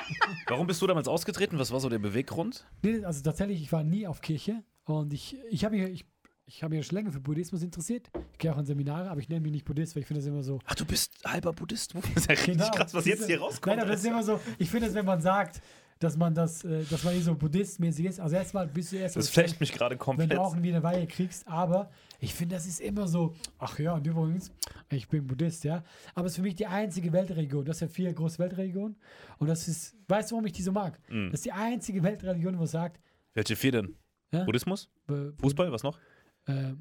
warum bist du damals ausgetreten? Was war so der Beweggrund? Also tatsächlich, ich war nie auf Kirche und ich, ich habe mich, ich, ich habe mich schon länger für Buddhismus interessiert. Ich gehe auch an Seminare, aber ich nenne mich nicht Buddhist, weil ich finde das immer so. Ach, du bist halber Buddhist? Das [LAUGHS] ist [LAUGHS] ja richtig Genau, krass, was jetzt hier rauskommt. Nein, aber das ist immer so, ich finde es, wenn man sagt, dass man das, äh, dass man eh so buddhistmäßig ist. Also erstmal bist du erst das so flasht mich gerade wenn komplett. du auch irgendwie eine Weihe kriegst, aber ich finde, das ist immer so, ach ja, und übrigens, ich bin Buddhist, ja, aber es ist für mich die einzige Weltreligion, das sind ja vier große Weltreligionen und das ist, weißt du, warum ich die so mag? Mm. Das ist die einzige Weltreligion, wo es sagt, Welche vier denn? Ja? Buddhismus? äh, Fußball? Was noch? ähm,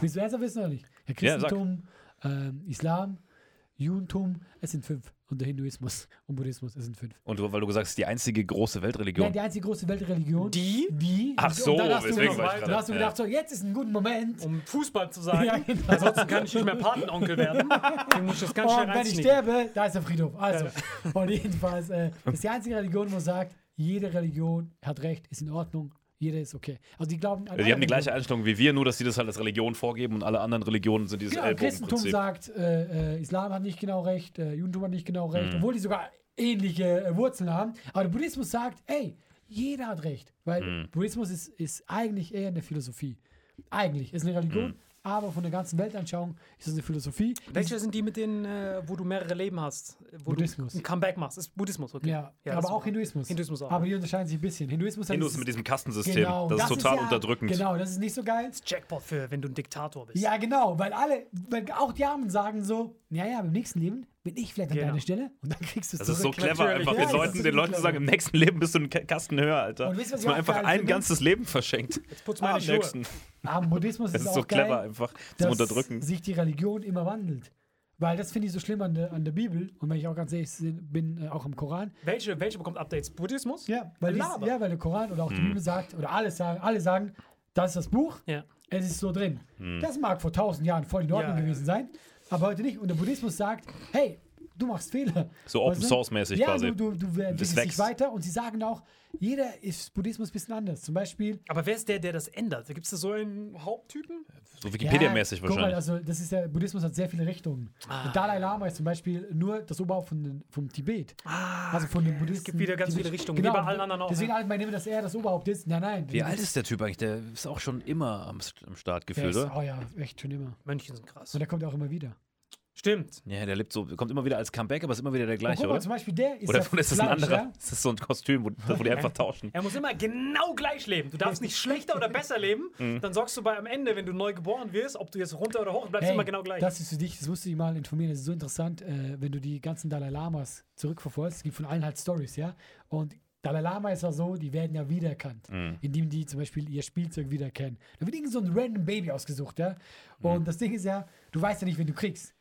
willst du ernsthaft wissen oder nicht? Ja, Ja. Christentum, ähm, Islam, Judentum, es sind fünf. Und der Hinduismus [LAUGHS] und Buddhismus, es sind fünf. Und du, weil du gesagt hast, die einzige große Ja, Weltreligion. die einzige große Weltreligion. Die? Die. Ach so, dann hast du, deswegen noch- war ich dann gerade- hast du ja. gedacht, so, jetzt ist ein guter Moment. Um Fußball zu sagen. [LAUGHS] Ja, genau. Ansonsten kann ich nicht mehr Patenonkel werden. [LAUGHS] Deswegen muss ich das ganz schnell Und wenn ich sterbe, da ist der Friedhof. Also, und jedenfalls, äh, das ist die einzige Religion, wo sagt, jede Religion hat Recht, ist in Ordnung, jeder ist okay. Also die glauben an Die haben die gleiche. Einstellung wie wir, nur dass sie das halt als Religion vorgeben und alle anderen Religionen sind dieses Genau, Christentum sagt, äh, äh, Islam hat nicht genau recht, äh, Judentum hat nicht genau recht, Mhm. obwohl die sogar ähnliche äh, Wurzeln haben. Aber der Buddhismus sagt, ey, jeder hat recht. Weil Mhm. Buddhismus ist, ist eigentlich eher eine Philosophie. Eigentlich ist eine Religion, Mhm. Aber von der ganzen Weltanschauung ist es eine Philosophie. Welche sind die mit denen, äh, wo du mehrere Leben hast? Wo Buddhismus. du ein Comeback machst? Ist Buddhismus, okay. Ja, das aber ist auch. Hinduismus. Hinduismus auch. Aber die unterscheiden sich ein bisschen. Hinduismus, hat Hindus dieses- mit diesem Kastensystem. Genau, das, ist total ja, unterdrückend. Genau, das ist nicht so geil. Jackpot für, wenn du ein Diktator bist. Ja, genau, weil alle, weil auch die Armen sagen so, ja, ja, im nächsten Leben bin ich vielleicht an Genau. deiner Stelle und dann kriegst du es Das ist so zurück. clever, Natürlich. einfach Ja, den Leuten, den Leuten clever. zu sagen, im nächsten Leben bist du einen Ka- Kasten höher, Alter. Und wisst was dass man einfach ein finde? ganzes Leben verschenkt. Jetzt putz Ah, meine Schuhe. nächsten. Am Buddhismus Das ist ist auch so clever, geil, einfach zum Unterdrücken. sich die Religion immer wandelt. Weil das finde ich so schlimm an der, an der Bibel und wenn ich auch ganz ehrlich bin, äh, auch im Koran. Welche, welche bekommt Updates? Buddhismus? Ja, weil, dies, ja, weil der Koran oder auch Hm. die Bibel sagt, oder alle sagen, alle sagen, das ist das Buch, Ja. es ist so drin. Hm. Das mag vor tausend Jahren voll in Ordnung gewesen sein, aber heute nicht. Und der Buddhismus sagt, hey, du machst Fehler. So Open? Source mäßig ja, quasi. Du, du, du entwickelst dich wächst. weiter und sie sagen auch, jeder ist Buddhismus ein bisschen anders. Zum Beispiel, Aber wer ist der, der das ändert? Gibt es da so einen Haupttypen? So Wikipedia-mäßig mal, wahrscheinlich. also das ist der Buddhismus hat sehr viele Richtungen. Ah. Der Dalai Lama ist zum Beispiel nur das Oberhaupt von den, vom Tibet. also von den Buddhisten. Ah, gibt wieder ganz viele Richtungen, Genau, wie bei allen anderen auch, Deswegen ja. halt man immer, dass er das Oberhaupt ist. Nein, nein. Wie alt ist der Typ eigentlich? Der ist auch schon immer am, am Start gefühlt, Ist, oder? oh ja, echt schon immer. Mönchen sind krass. Und der kommt auch immer wieder. Stimmt. Ja, der lebt so, kommt immer wieder als Comeback, aber ist immer wieder der Und gleiche, guck mal, oder? zum Beispiel der ist Oder ja ist das ein anderer? Ja? Ist das so ein Kostüm, wo, wo die einfach tauschen? Er muss immer genau gleich leben. Du darfst nicht schlechter oder besser leben. [LAUGHS] Mhm. Dann sorgst du bei am Ende, wenn du neu geboren wirst, ob du jetzt runter oder hoch, bleibst Hey, immer genau gleich. Das ist für dich, das musst du dich mal informieren. Das ist so interessant, äh, wenn du die ganzen Dalai Lamas zurückverfolgst. Es gibt von allen halt Stories, ja. Und Dalai Lama ist ja so, die werden ja wiedererkannt, Mhm. indem die zum Beispiel ihr Spielzeug wiedererkennen. Da wird irgend so ein random Baby ausgesucht, ja. Mhm. Und das Ding ist ja, du weißt ja nicht, wen du kriegst.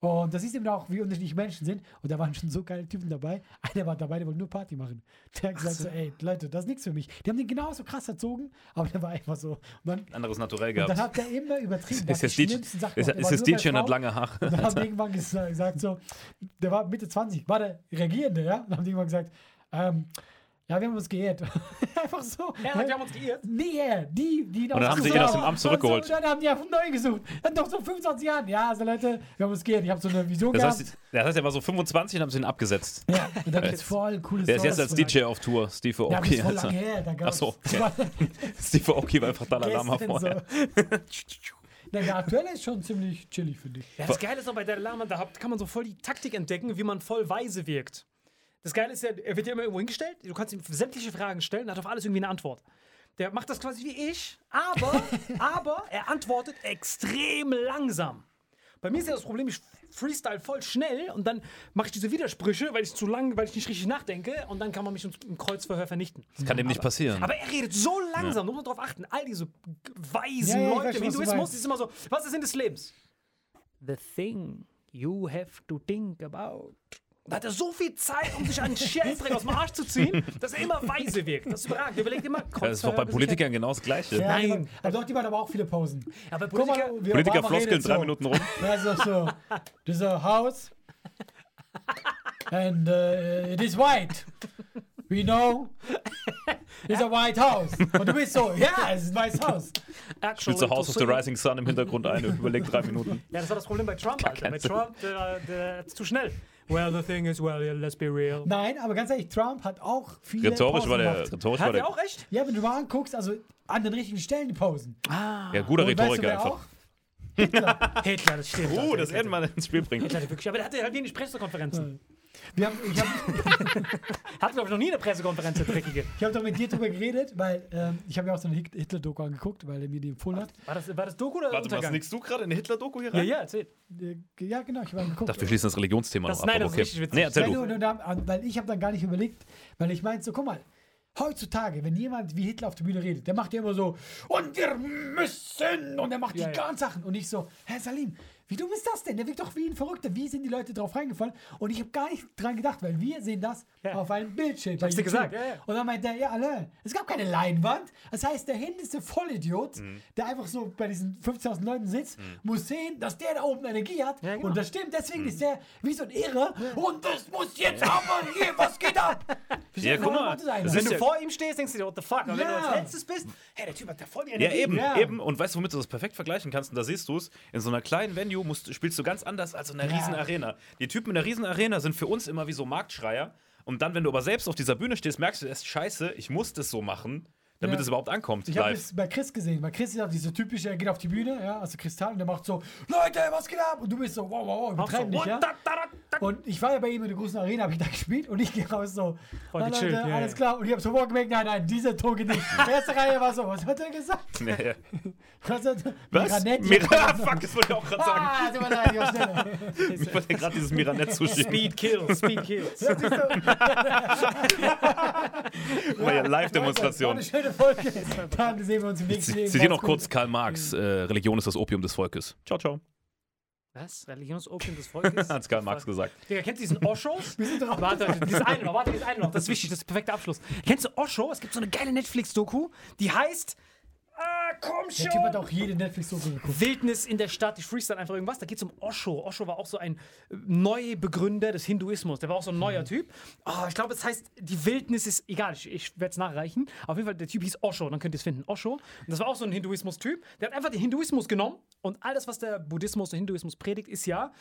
Und das ist eben auch, wie unterschiedliche Menschen sind. Und da waren schon so geile Typen dabei. Einer war dabei, der wollte nur Party machen. Der hat gesagt so, ey, Leute, das ist nichts für mich. Die haben den genauso krass erzogen, aber der war einfach so. Dann, Anderes Naturell gehabt. dann hat der immer übertrieben. Ist jetzt die DJ, ist, ist jetzt DJ und hat lange Haare. Dann haben die irgendwann gesa- gesagt, so, der war Mitte 20, war der Regierende, ja? Dann haben die irgendwann gesagt, ähm, ja, wir haben uns geehrt. [LAUGHS] Einfach so. er sagt, wir haben uns geirrt. Nee, er, die, die Und dann haben sie ihn aus dem Amt zurückgeholt. Und dann haben die einfach neu gesucht. Dann doch so 25 Jahren. Ja, also Leute, wir haben uns geehrt. Ich habe so eine Vision Das gehabt. heißt, das heißt, er war so 25 und haben sie ihn abgesetzt. ja, und dann gibt's voll coole Der ist jetzt als DJ auf Tour, Steve Ja, aber das Aoki. ist voll Alter. lange her. Da gab's, Ach so, [LAUGHS] das war Steve Aoki war einfach Dalai Lama vorher. [LAUGHS] Der aktuelle ist schon ziemlich chillig, finde ich. Ja, das Geile ist noch bei der Lama, da kann man so voll die Taktik entdecken, wie man voll weise wirkt. Das Geile ist ja, er wird ja immer irgendwo hingestellt, du kannst ihm sämtliche Fragen stellen, er hat auf alles irgendwie eine Antwort. Der macht das quasi wie ich, aber, [LAUGHS] aber er antwortet extrem langsam. Bei mir ist ja das Problem, ich freestyle voll schnell und dann mache ich diese Widersprüche, weil ich zu lang, weil ich nicht richtig nachdenke und dann kann man mich im- Kreuzverhör vernichten. Das kann dem nicht passieren. Aber er redet so langsam, da muss man drauf achten. All diese weisen Ja, ja, Leute im Hinduismus, ist immer so, was ist Sinn des Lebens? The thing you have to think about. Da hat er so viel Zeit, um sich einen Scheißdreck aus dem Arsch zu ziehen, dass er immer weise wirkt. Das ist überragend. Er überlegt immer, Das ist doch bei Politikern genau das Gleiche. Ja, Nein. Also doch, die waren aber auch viele Pausen. Aber Guck mal, Politiker, Politiker floskeln drei so. Minuten rum. [LAUGHS] Ja, ist doch so. Dieser Haus. And uh, it is white. We know. It's a white house. Und du bist so, ja, es ist ein weißes Haus. Spielt so House of the Rising Sun im Hintergrund ein und überlegt drei Minuten. Ja, das war das Problem bei Trump, Alter. Bei. Trump, der, der ist zu schnell. Well, the thing is, well, let's be real. Nein, aber ganz ehrlich, Trump hat auch viele Rhetorisch Pausen war der. gemacht. Rhetorisch war Hat er der auch echt? Ja, wenn du mal anguckst, also an den richtigen Stellen die Pausen. ja, guter Und weißt du, Rhetoriker einfach. auch? Hitler, das stimmt. Oh, das werden wir ins Spiel bringen. Hitler, wirklich. Aber der hatte halt wenig Pressekonferenzen. Wir haben, ich habe [LAUGHS] Hat, glaube ich, noch nie eine Pressekonferenz, der Dreckige. ich hab doch mit dir drüber geredet, weil ähm, ich habe ja auch so eine Hit- Hitler-Doku angeguckt, weil er mir die empfohlen hat. War das, war das Doku oder Warte, was Untergang? nickst du gerade in eine Hitler-Doku hier Ja, rein? ja, erzähl. Äh, Ja, genau, ich habe angeguckt. Ich dachte, wir schließen das Religionsthema Das- noch ab. nein, das ist okay. richtig witzig. Nee, erzähl du, du, da- weil ich habe dann gar nicht überlegt, weil ich meinte so, guck mal, heutzutage, wenn jemand wie Hitler auf der Bühne redet, der macht ja immer so, und wir müssen, und er macht Ja, die ja. ganzen Sachen. Und ich so, Herr Salim, wie dumm ist das denn? Der wirkt doch wie ein Verrückter. Wie sind die Leute drauf reingefallen? Und ich habe gar nicht dran gedacht, weil wir sehen das Ja. auf einem Bildschirm. bei hab's dir gesagt, ja, ja. Und dann meint er, ja, alle, es gab keine Leinwand. Das heißt, der hindeste Vollidiot, Mhm. der einfach so bei diesen 15.000 Leuten sitzt, muss sehen, dass der da oben Energie hat. Genau. Und das stimmt, deswegen ist der wie so ein Irre. Und das muss jetzt aber hier, was geht ab? Ja, guck mal, Wenn du vor ihm stehst, denkst du dir, what the fuck? Aber wenn du als letztes bist, hey, der Typ hat da voll die Ja, Energie. eben, Ja. eben. Und weißt du, womit du das perfekt vergleichen kannst? Und da siehst du es, in so einer kleinen Venue musst, spielst du ganz anders als in einer Ja. riesen Arena. Die Typen in der riesen Arena sind für uns immer wie so Marktschreier. Und dann, wenn du aber selbst auf dieser Bühne stehst, merkst du erst, scheiße, ich muss das so machen, damit Ja. es überhaupt ankommt. Ich habe live. es bei Chris gesehen. Bei Chris ist auch diese typische, er geht auf die Bühne, ja, also Kristall, und der macht so, Leute, was geht ab? Und du bist so, wow, wow, wow, so, übertreib nicht, what, ja. da, da, da. Und ich war ja bei ihm in der großen Arena, habe ich da gespielt und ich [LAUGHS] gehe raus so, Voll "Na, Leute, gechillt, ja, alles ja. klar. Und ich habe sofort gemerkt, nein, nein, dieser Ton geht nicht. [LAUGHS] Erste Reihe war so, was hat er gesagt? Nee. [LAUGHS] Was? Hat, Was? Miranette? Mira Fuck, das wollte ich auch gerade sagen. Ah, tut mir leid, ich war schneller. Ich wollte gerade dieses Miranette zuschieben. Speed Kills, Speed Kills. So, War ja Live-Demonstration. Eine Folge. [LAUGHS] Dann sehen wir uns im nächsten Leben. Zitiere noch kurz. Karl Marx. Äh, Religion ist das Opium des Volkes. Ciao, ciao. Was? Religionsopium des Volkes? [LAUGHS] Hat's Karl Marx gesagt. Digga, kennst du diesen Oshos? [LAUGHS] Wir sind drauf. Warte, warte, dieses eine noch, warte, dieses eine noch. Das ist wichtig, das ist der perfekte Abschluss. Kennst du Osho? Es gibt so eine geile Netflix-Doku, die heißt. Ah, komm schon! Der Typ hat auch jede Netflix-Doku geguckt. Wildnis in der Stadt, ich freestyle einfach irgendwas. Da geht es um Osho. Osho war auch so ein äh, Neubegründer des Hinduismus. Der war auch so ein neuer Typ. Ah, ich glaube, es heißt, die Wildnis ist, egal, ich, ich werde es nachreichen. Auf jeden Fall, der Typ hieß Osho, dann könnt ihr es finden. Osho. Und das war auch so ein Hinduismus-Typ. Der hat einfach den Hinduismus genommen und alles, was der Buddhismus, der Hinduismus predigt, ist ja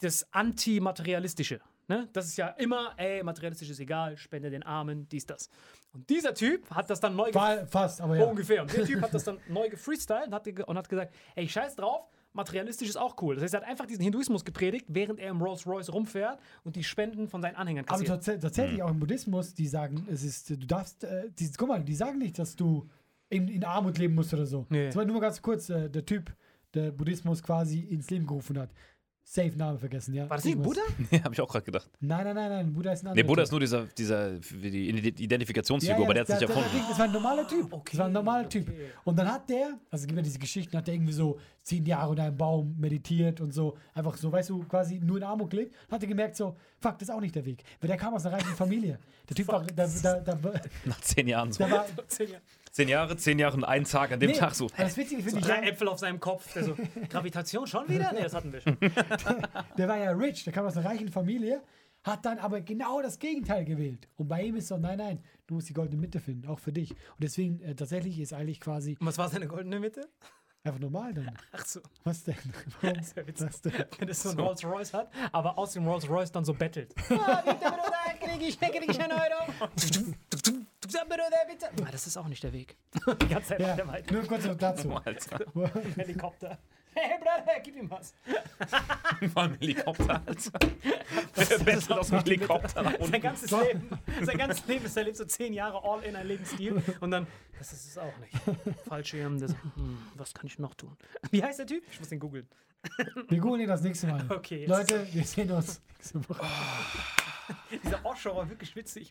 das Antimaterialistische. Ne? Das ist ja immer, ey, materialistisch ist egal, spende den Armen, dies, das. Und dieser Typ hat das dann neu War fast, aber ja. Ungefähr. Und der Typ hat das dann [LAUGHS] neu gefreestylt und hat, und hat gesagt, ey, scheiß drauf, materialistisch ist auch cool. Das heißt, er hat einfach diesen Hinduismus gepredigt, während er im Rolls Royce rumfährt und die Spenden von seinen Anhängern Aber kassiert. tats tatsächlich auch im Buddhismus, die sagen, es ist, du darfst, äh, die, guck mal, die sagen nicht, dass du in, in Armut leben musst oder so. Nee. Das war nur mal ganz kurz, äh, der Typ, der Buddhismus quasi ins Leben gerufen hat. Safe Name vergessen, ja. War das nicht. Buddha? [LAUGHS] Ja, habe ich auch gerade gedacht. Nein, nein, nein, nein, Buddha ist ein anderer Nee, Buddha Typ. ist nur dieser, dieser die Ident- Ja, Identifikationsfigur, ja, aber der hat sich der- erfunden. Das war ein normaler Typ. okay, das war ein normaler okay. Typ. Und dann hat der, also es gibt ja diese Geschichten, hat der irgendwie so zehn Jahre unter einem Baum meditiert und so, einfach so, weißt du, quasi nur in Armut gelebt. Dann hat er gemerkt, so, fuck, das ist auch nicht der Weg. Weil der kam aus einer reichen Familie. Der Typ war, da, da, da, [LAUGHS] Nach zehn Jahren so. der war, [LAUGHS] Zehn Jahre, zehn Jahre und einen Tag an dem Nee, Tag so. das Witzige finde So ich, drei Äpfel auf seinem Kopf. Der so, Gravitation schon wieder? Nee, das hatten wir schon. der war ja rich, der kam aus einer reichen Familie, hat dann aber genau das Gegenteil gewählt. Und bei ihm ist so, nein, nein, du musst die goldene Mitte finden, auch für dich. Und deswegen, äh, tatsächlich ist eigentlich quasi Und was war seine goldene Mitte? einfach normal dann. Ach so, Was denn? Warum? das ist ja witzig. Was denn? Wenn das so ein Rolls Royce hat, aber aus dem Rolls Royce dann so bettelt. Ah, bitte, Bruder, krieg ich, krieg ich einen Euro. Ah, das ist auch nicht der Weg. [LAUGHS] Die ganze Zeit Ja, ja. der Weite. nur kurz noch dazu. [LAUGHS] Alter. [LAUGHS] Helikopter. Hey, Bruder, gib ihm was. War ein Helikopter, Alter. Der bettelt aus dem Helikopter nach Sein unten. ganzes Leben, sein ganzes Leben ist, er lebt so zehn Jahre all in ein Lebensstil und dann, das ist es auch nicht. Fallschirm, das, hm, was kann ich noch tun? Wie heißt der Typ? Ich muss den googeln. Wir googeln ihn das nächste Mal. Okay, Leute, wir sehen uns nächste Woche. Dieser Osho war wirklich witzig.